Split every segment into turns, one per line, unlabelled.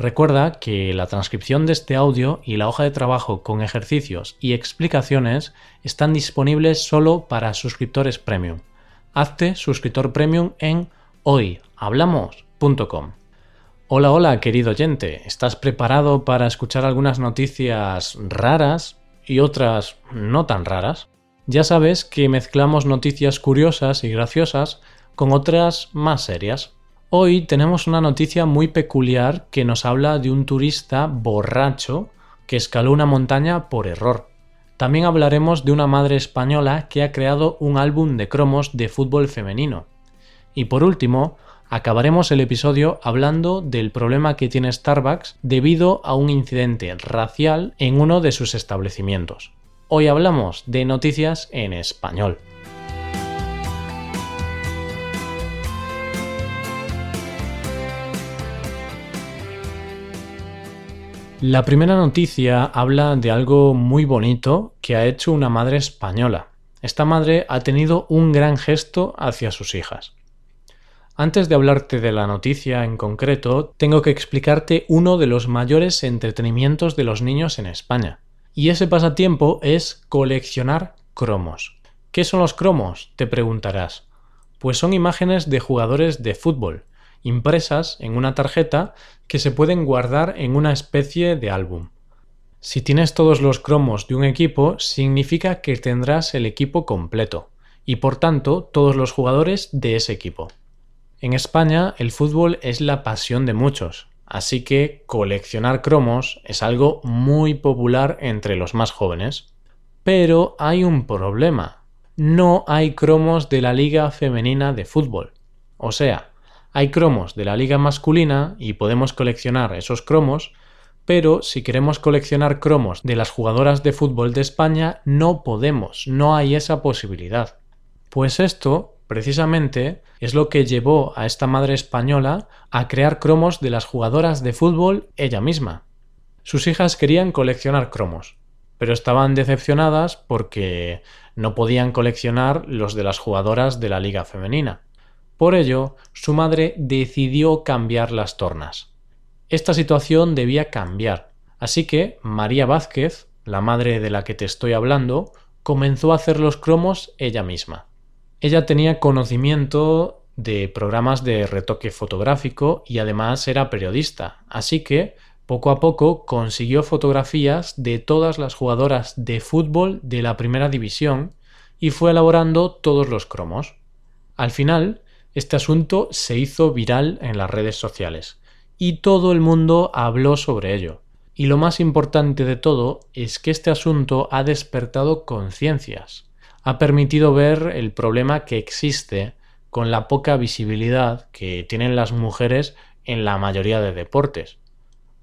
Recuerda que la transcripción de este audio y la hoja de trabajo con ejercicios y explicaciones están disponibles solo para suscriptores premium. Hazte suscriptor premium en hoyhablamos.com. Hola, hola, querido oyente. ¿Estás preparado para escuchar algunas noticias raras y otras no tan raras? Ya sabes que mezclamos noticias curiosas y graciosas con otras más serias. Hoy tenemos una noticia muy peculiar que nos habla de un turista borracho que escaló una montaña por error. También hablaremos de una madre española que ha creado un álbum de cromos de fútbol femenino. Y por último, acabaremos el episodio hablando del problema que tiene Starbucks debido a un incidente racial en uno de sus establecimientos. Hoy hablamos de noticias en español. La primera noticia habla de algo muy bonito que ha hecho una madre española. Esta madre ha tenido un gran gesto hacia sus hijas. Antes de hablarte de la noticia en concreto, tengo que explicarte uno de los mayores entretenimientos de los niños en España. Y ese pasatiempo es coleccionar cromos. ¿Qué son los cromos? te preguntarás. Pues son imágenes de jugadores de fútbol, impresas en una tarjeta que se pueden guardar en una especie de álbum. Si tienes todos los cromos de un equipo, significa que tendrás el equipo completo, y por tanto todos los jugadores de ese equipo. En España el fútbol es la pasión de muchos, así que coleccionar cromos es algo muy popular entre los más jóvenes. Pero hay un problema. No hay cromos de la Liga Femenina de Fútbol. O sea, hay cromos de la liga masculina y podemos coleccionar esos cromos, pero si queremos coleccionar cromos de las jugadoras de fútbol de España, no podemos, no hay esa posibilidad. Pues esto, precisamente, es lo que llevó a esta madre española a crear cromos de las jugadoras de fútbol ella misma. Sus hijas querían coleccionar cromos, pero estaban decepcionadas porque no podían coleccionar los de las jugadoras de la liga femenina. Por ello, su madre decidió cambiar las tornas. Esta situación debía cambiar, así que María Vázquez, la madre de la que te estoy hablando, comenzó a hacer los cromos ella misma. Ella tenía conocimiento de programas de retoque fotográfico y además era periodista, así que poco a poco consiguió fotografías de todas las jugadoras de fútbol de la primera división y fue elaborando todos los cromos. Al final, este asunto se hizo viral en las redes sociales y todo el mundo habló sobre ello. Y lo más importante de todo es que este asunto ha despertado conciencias, ha permitido ver el problema que existe con la poca visibilidad que tienen las mujeres en la mayoría de deportes.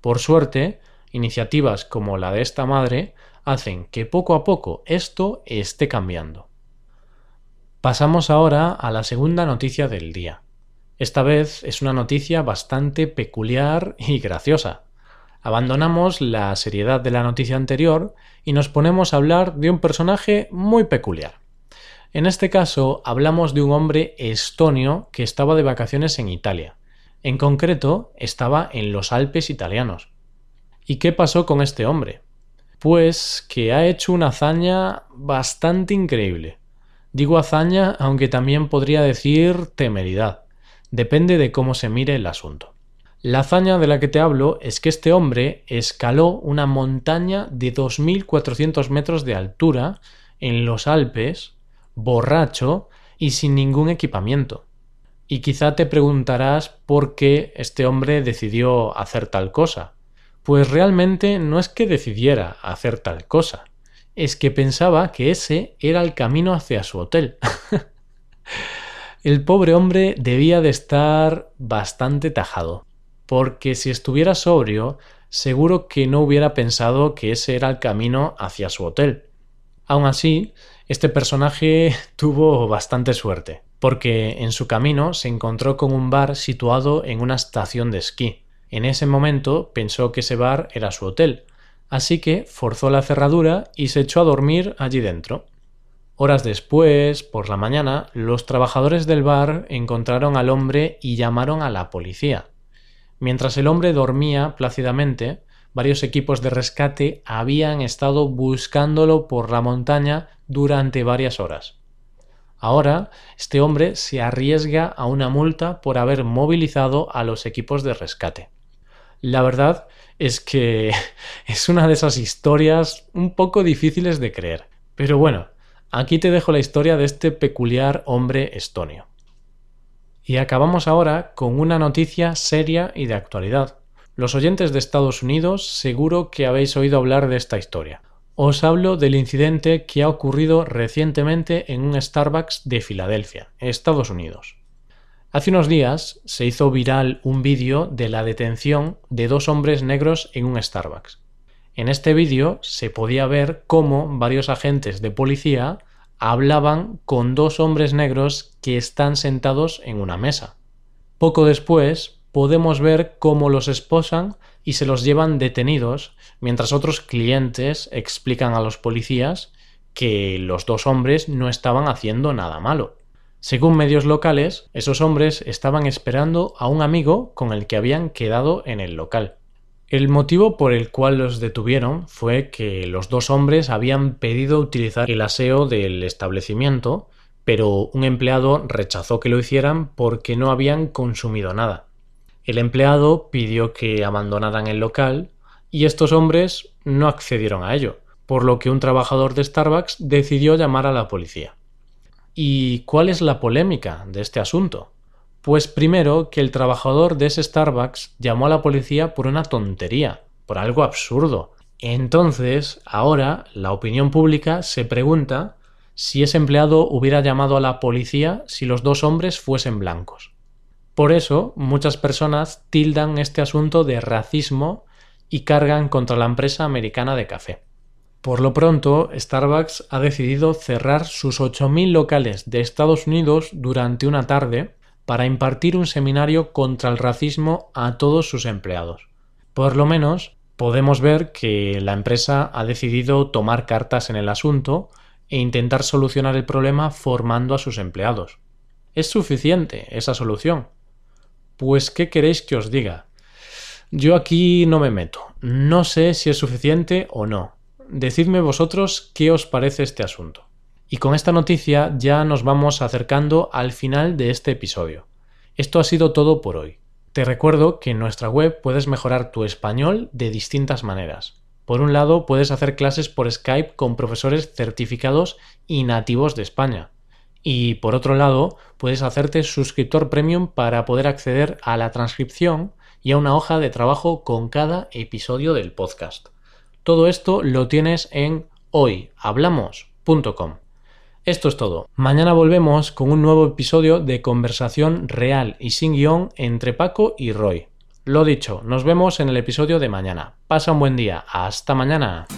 Por suerte, iniciativas como la de esta madre hacen que poco a poco esto esté cambiando. Pasamos ahora a la segunda noticia del día. Esta vez es una noticia bastante peculiar y graciosa. Abandonamos la seriedad de la noticia anterior y nos ponemos a hablar de un personaje muy peculiar. En este caso hablamos de un hombre estonio que estaba de vacaciones en Italia. En concreto, estaba en los Alpes italianos. ¿Y qué pasó con este hombre? Pues que ha hecho una hazaña bastante increíble. Digo hazaña, aunque también podría decir temeridad. Depende de cómo se mire el asunto. La hazaña de la que te hablo es que este hombre escaló una montaña de 2.400 metros de altura en los Alpes, borracho y sin ningún equipamiento. Y quizá te preguntarás por qué este hombre decidió hacer tal cosa. Pues realmente no es que decidiera hacer tal cosa, es que pensaba que ese era el camino hacia su hotel. el pobre hombre debía de estar bastante tajado, porque si estuviera sobrio, seguro que no hubiera pensado que ese era el camino hacia su hotel. Aún así, este personaje tuvo bastante suerte, porque en su camino se encontró con un bar situado en una estación de esquí. En ese momento pensó que ese bar era su hotel, así que forzó la cerradura y se echó a dormir allí dentro. Horas después, por la mañana, los trabajadores del bar encontraron al hombre y llamaron a la policía. Mientras el hombre dormía plácidamente, varios equipos de rescate habían estado buscándolo por la montaña durante varias horas. Ahora, este hombre se arriesga a una multa por haber movilizado a los equipos de rescate. La verdad es que es una de esas historias un poco difíciles de creer. Pero bueno, aquí te dejo la historia de este peculiar hombre estonio. Y acabamos ahora con una noticia seria y de actualidad. Los oyentes de Estados Unidos seguro que habéis oído hablar de esta historia. Os hablo del incidente que ha ocurrido recientemente en un Starbucks de Filadelfia, Estados Unidos. Hace unos días se hizo viral un vídeo de la detención de dos hombres negros en un Starbucks. En este vídeo se podía ver cómo varios agentes de policía hablaban con dos hombres negros que están sentados en una mesa. Poco después podemos ver cómo los esposan y se los llevan detenidos mientras otros clientes explican a los policías que los dos hombres no estaban haciendo nada malo. Según medios locales, esos hombres estaban esperando a un amigo con el que habían quedado en el local. El motivo por el cual los detuvieron fue que los dos hombres habían pedido utilizar el aseo del establecimiento, pero un empleado rechazó que lo hicieran porque no habían consumido nada. El empleado pidió que abandonaran el local y estos hombres no accedieron a ello, por lo que un trabajador de Starbucks decidió llamar a la policía. ¿Y cuál es la polémica de este asunto? Pues primero que el trabajador de ese Starbucks llamó a la policía por una tontería, por algo absurdo. Entonces, ahora la opinión pública se pregunta si ese empleado hubiera llamado a la policía si los dos hombres fuesen blancos. Por eso, muchas personas tildan este asunto de racismo y cargan contra la empresa americana de café. Por lo pronto, Starbucks ha decidido cerrar sus 8.000 locales de Estados Unidos durante una tarde para impartir un seminario contra el racismo a todos sus empleados. Por lo menos, podemos ver que la empresa ha decidido tomar cartas en el asunto e intentar solucionar el problema formando a sus empleados. ¿Es suficiente esa solución? Pues, ¿qué queréis que os diga? Yo aquí no me meto. No sé si es suficiente o no. Decidme vosotros qué os parece este asunto. Y con esta noticia ya nos vamos acercando al final de este episodio. Esto ha sido todo por hoy. Te recuerdo que en nuestra web puedes mejorar tu español de distintas maneras. Por un lado, puedes hacer clases por Skype con profesores certificados y nativos de España. Y por otro lado, puedes hacerte suscriptor premium para poder acceder a la transcripción y a una hoja de trabajo con cada episodio del podcast. Todo esto lo tienes en hoyhablamos.com. Esto es todo. Mañana volvemos con un nuevo episodio de conversación real y sin guion entre Paco y Roy. Lo dicho, nos vemos en el episodio de mañana. Pasa un buen día. Hasta mañana.